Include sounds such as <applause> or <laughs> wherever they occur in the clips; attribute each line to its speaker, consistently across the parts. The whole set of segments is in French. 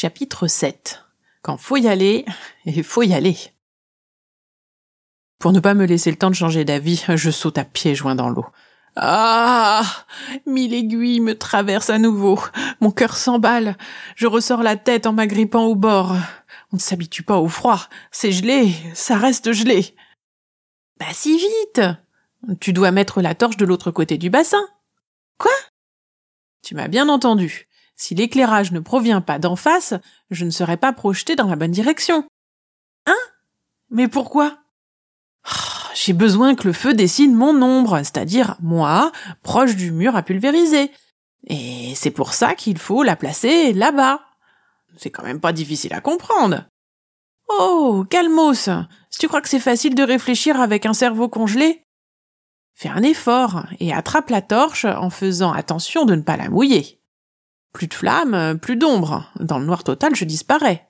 Speaker 1: Chapitre 7 Quand faut y aller, il faut y aller. Pour ne pas me laisser le temps de changer d'avis, je saute à pieds joints dans l'eau. Ah Mille aiguilles me traversent à nouveau. Mon cœur s'emballe. Je ressors la tête en m'agrippant au bord. On ne s'habitue pas au froid. C'est gelé. Ça reste gelé. Pas si vite. Tu dois mettre la torche de l'autre côté du bassin. Quoi? Tu m'as bien entendu. Si l'éclairage ne provient pas d'en face, je ne serai pas projeté dans la bonne direction. Hein? Mais pourquoi? Oh, j'ai besoin que le feu dessine mon ombre, c'est-à-dire moi, proche du mur à pulvériser. Et c'est pour ça qu'il faut la placer là-bas. C'est quand même pas difficile à comprendre. Oh, calmos. Si tu crois que c'est facile de réfléchir avec un cerveau congelé, fais un effort et attrape la torche en faisant attention de ne pas la mouiller. Plus de flamme, plus d'ombre. Dans le noir total, je disparais.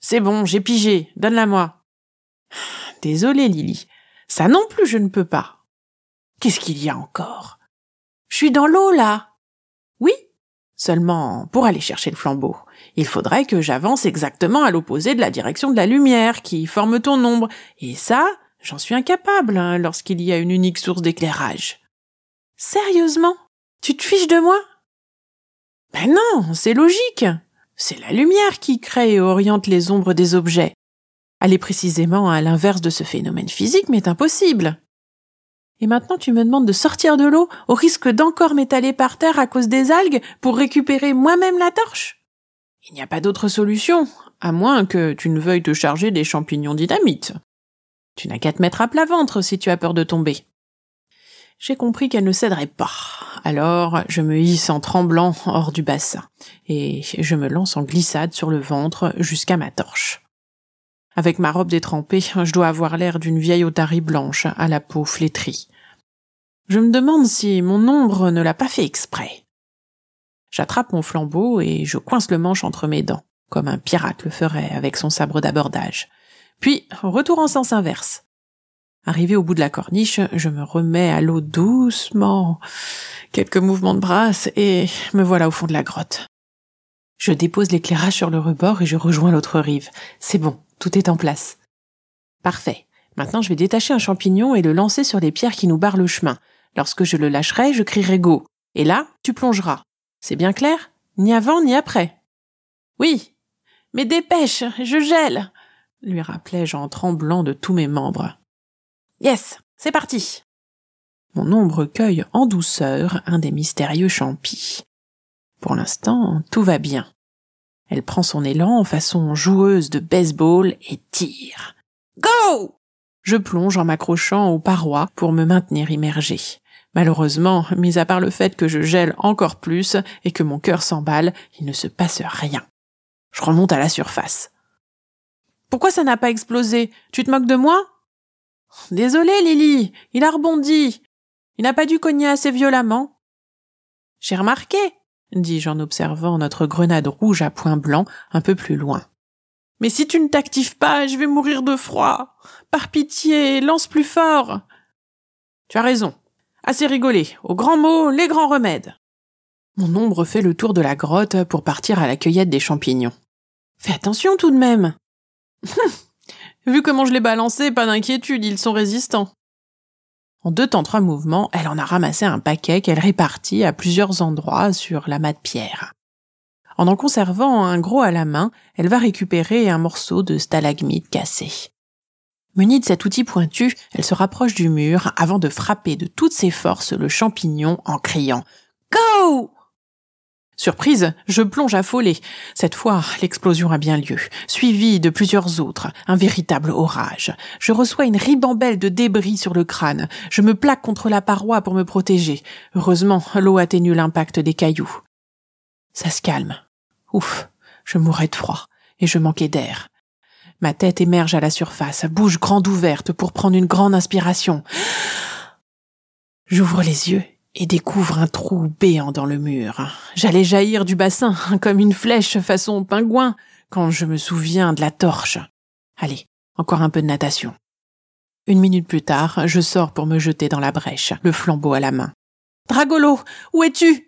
Speaker 1: C'est bon, j'ai pigé. Donne-la moi. <sighs> Désolé, Lily. Ça non plus, je ne peux pas. Qu'est-ce qu'il y a encore? Je suis dans l'eau, là. Oui. Seulement, pour aller chercher le flambeau, il faudrait que j'avance exactement à l'opposé de la direction de la lumière qui forme ton ombre. Et ça, j'en suis incapable hein, lorsqu'il y a une unique source d'éclairage. Sérieusement? Tu te fiches de moi? Ben non, c'est logique. C'est la lumière qui crée et oriente les ombres des objets. Aller précisément à l'inverse de ce phénomène physique m'est impossible. Et maintenant tu me demandes de sortir de l'eau au risque d'encore m'étaler par terre à cause des algues pour récupérer moi-même la torche? Il n'y a pas d'autre solution, à moins que tu ne veuilles te charger des champignons dynamite. Tu n'as qu'à te mettre à plat ventre si tu as peur de tomber. J'ai compris qu'elle ne céderait pas. Alors je me hisse en tremblant hors du bassin, et je me lance en glissade sur le ventre jusqu'à ma torche. Avec ma robe détrempée, je dois avoir l'air d'une vieille otarie blanche à la peau flétrie. Je me demande si mon ombre ne l'a pas fait exprès. J'attrape mon flambeau et je coince le manche entre mes dents, comme un pirate le ferait avec son sabre d'abordage. Puis, retour en sens inverse. Arrivé au bout de la corniche, je me remets à l'eau doucement. Quelques mouvements de brasse et me voilà au fond de la grotte. Je dépose l'éclairage sur le rebord et je rejoins l'autre rive. C'est bon, tout est en place. Parfait. Maintenant, je vais détacher un champignon et le lancer sur les pierres qui nous barrent le chemin. Lorsque je le lâcherai, je crierai go. Et là, tu plongeras. C'est bien clair? Ni avant ni après. Oui. Mais dépêche, je gèle lui rappelai-je en tremblant de tous mes membres. Yes, c'est parti. Mon ombre cueille en douceur un des mystérieux champis. Pour l'instant, tout va bien. Elle prend son élan en façon joueuse de baseball et tire. Go! Je plonge en m'accrochant aux parois pour me maintenir immergé. Malheureusement, mis à part le fait que je gèle encore plus et que mon cœur s'emballe, il ne se passe rien. Je remonte à la surface. Pourquoi ça n'a pas explosé? Tu te moques de moi? Désolé, Lily, il a rebondi. Il n'a pas dû cogner assez violemment. J'ai remarqué, dis-je en observant notre grenade rouge à point blanc un peu plus loin. Mais si tu ne t'actives pas, je vais mourir de froid. Par pitié, lance plus fort. Tu as raison. Assez rigolé. Au grand mot, les grands remèdes. Mon ombre fait le tour de la grotte pour partir à la cueillette des champignons. Fais attention tout de même. <laughs> Vu comment je l'ai balancé, pas d'inquiétude, ils sont résistants. En deux temps trois mouvements, elle en a ramassé un paquet qu'elle répartit à plusieurs endroits sur l'amas de pierre. En en conservant un gros à la main, elle va récupérer un morceau de stalagmite cassé. Munie de cet outil pointu, elle se rapproche du mur avant de frapper de toutes ses forces le champignon en criant Go! Surprise, je plonge affolé. Cette fois, l'explosion a bien lieu, suivie de plusieurs autres, un véritable orage. Je reçois une ribambelle de débris sur le crâne. Je me plaque contre la paroi pour me protéger. Heureusement, l'eau atténue l'impact des cailloux. Ça se calme. Ouf, je mourais de froid, et je manquais d'air. Ma tête émerge à la surface, bouche grande ouverte pour prendre une grande inspiration. J'ouvre les yeux et découvre un trou béant dans le mur. J'allais jaillir du bassin <laughs> comme une flèche façon pingouin quand je me souviens de la torche. Allez, encore un peu de natation. Une minute plus tard, je sors pour me jeter dans la brèche, le flambeau à la main. Dragolo, où es-tu?